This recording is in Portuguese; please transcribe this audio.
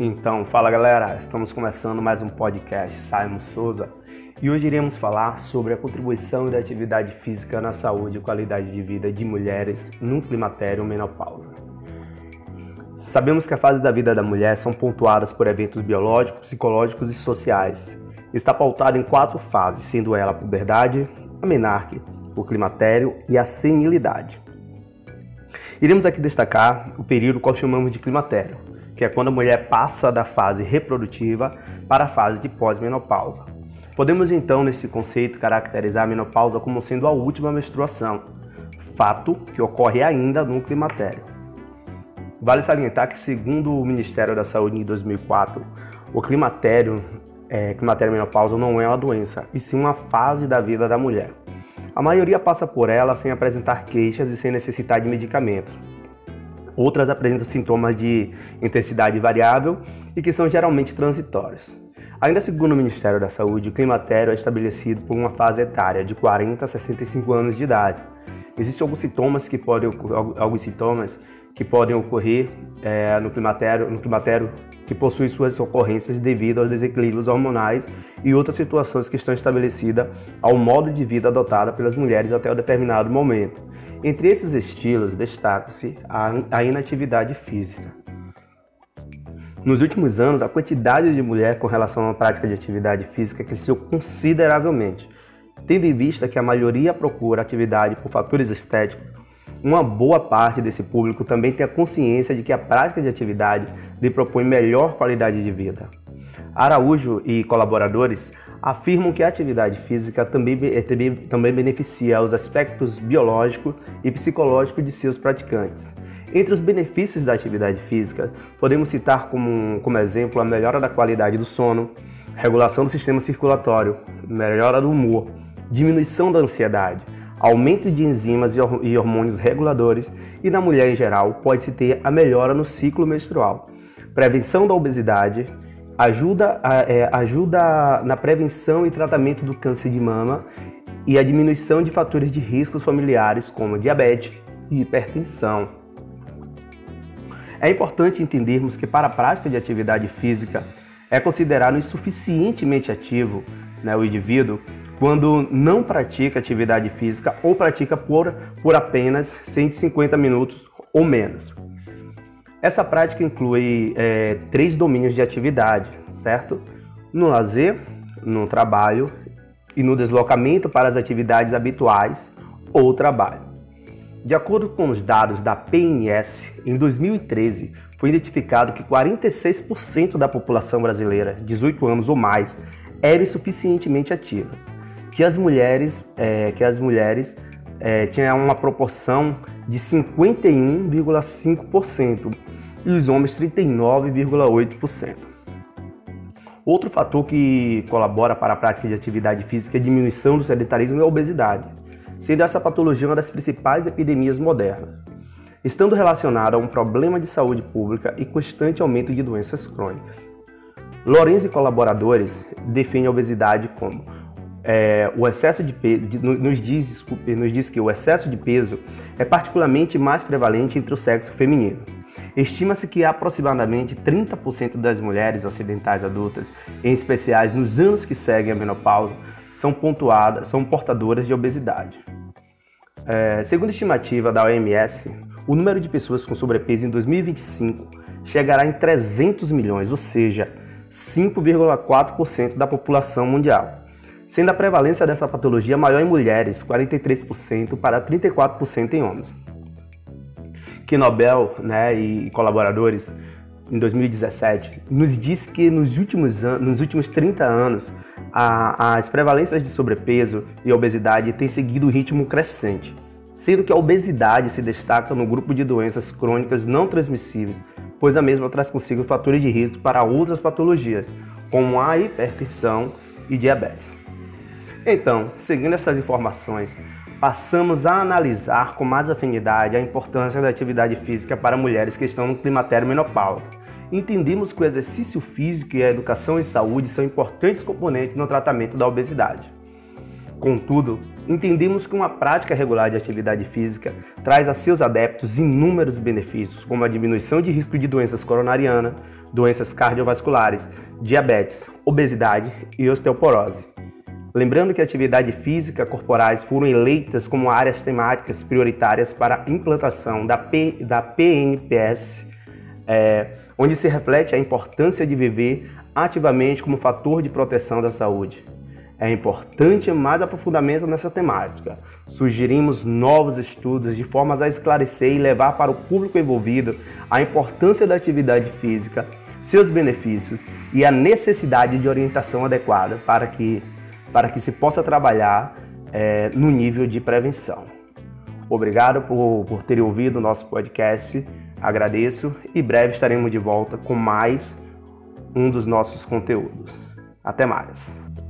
Então, fala galera, estamos começando mais um podcast Simon Souza e hoje iremos falar sobre a contribuição da atividade física na saúde e qualidade de vida de mulheres no climatério menopausa. Sabemos que a fase da vida da mulher são pontuadas por eventos biológicos, psicológicos e sociais. Está pautada em quatro fases, sendo ela a puberdade, a menarque, o climatério e a senilidade. Iremos aqui destacar o período qual chamamos de climatério, que é quando a mulher passa da fase reprodutiva para a fase de pós-menopausa. Podemos então, nesse conceito, caracterizar a menopausa como sendo a última menstruação, fato que ocorre ainda no climatério. Vale salientar que, segundo o Ministério da Saúde em 2004, o climatério, é, climatério menopausa não é uma doença, e sim uma fase da vida da mulher. A maioria passa por ela sem apresentar queixas e sem necessitar de medicamentos. Outras apresentam sintomas de intensidade variável e que são geralmente transitórios. Ainda segundo o Ministério da Saúde, o climatério é estabelecido por uma fase etária de 40 a 65 anos de idade. Existem alguns sintomas que podem alguns sintomas que podem ocorrer é, no, climatério, no climatério que possui suas ocorrências devido aos desequilíbrios hormonais e outras situações que estão estabelecidas ao modo de vida adotado pelas mulheres até um determinado momento. Entre esses estilos, destaca-se a inatividade física. Nos últimos anos, a quantidade de mulheres com relação à prática de atividade física cresceu consideravelmente, tendo em vista que a maioria procura atividade por fatores estéticos uma boa parte desse público também tem a consciência de que a prática de atividade lhe propõe melhor qualidade de vida. Araújo e colaboradores afirmam que a atividade física também, também, também beneficia os aspectos biológico e psicológico de seus praticantes. Entre os benefícios da atividade física, podemos citar como, como exemplo a melhora da qualidade do sono, regulação do sistema circulatório, melhora do humor, diminuição da ansiedade, aumento de enzimas e hormônios reguladores e na mulher em geral pode-se ter a melhora no ciclo menstrual. Prevenção da obesidade ajuda, é, ajuda na prevenção e tratamento do câncer de mama e a diminuição de fatores de riscos familiares como diabetes e hipertensão. É importante entendermos que para a prática de atividade física é considerado insuficientemente ativo né, o indivíduo quando não pratica atividade física ou pratica por, por apenas 150 minutos ou menos. Essa prática inclui é, três domínios de atividade, certo? No lazer, no trabalho e no deslocamento para as atividades habituais ou trabalho. De acordo com os dados da PNS, em 2013 foi identificado que 46% da população brasileira, 18 anos ou mais, eram insuficientemente ativas que as mulheres, é, que as mulheres é, tinham uma proporção de 51,5% e os homens 39,8%. Outro fator que colabora para a prática de atividade física é a diminuição do sedentarismo e a obesidade, sendo essa patologia uma das principais epidemias modernas, estando relacionada a um problema de saúde pública e constante aumento de doenças crônicas. Lorenz e colaboradores definem a obesidade como é, o excesso de peso nos diz, desculpe, nos diz que o excesso de peso é particularmente mais prevalente entre o sexo feminino. Estima-se que aproximadamente 30% das mulheres ocidentais adultas, em especiais nos anos que seguem a menopausa, são pontuadas, são portadoras de obesidade. É, segundo a estimativa da OMS, o número de pessoas com sobrepeso em 2025 chegará em 300 milhões, ou seja, 5,4% da população mundial sendo a prevalência dessa patologia maior em mulheres, 43% para 34% em homens. Que Nobel né, e colaboradores, em 2017, nos diz que nos últimos, nos últimos 30 anos a, as prevalências de sobrepeso e obesidade têm seguido um ritmo crescente, sendo que a obesidade se destaca no grupo de doenças crônicas não transmissíveis, pois a mesma traz consigo fatores de risco para outras patologias, como a hipertensão e diabetes. Então, seguindo essas informações, passamos a analisar com mais afinidade a importância da atividade física para mulheres que estão no climatério menopausa. Entendemos que o exercício físico e a educação em saúde são importantes componentes no tratamento da obesidade. Contudo, entendemos que uma prática regular de atividade física traz a seus adeptos inúmeros benefícios, como a diminuição de risco de doenças coronarianas, doenças cardiovasculares, diabetes, obesidade e osteoporose. Lembrando que atividade física corporais foram eleitas como áreas temáticas prioritárias para a implantação da, P, da PNPS, é, onde se reflete a importância de viver ativamente como fator de proteção da saúde. É importante mais aprofundamento nessa temática. Sugerimos novos estudos de formas a esclarecer e levar para o público envolvido a importância da atividade física, seus benefícios e a necessidade de orientação adequada para que, para que se possa trabalhar é, no nível de prevenção. Obrigado por, por terem ouvido o nosso podcast, agradeço e breve estaremos de volta com mais um dos nossos conteúdos. Até mais!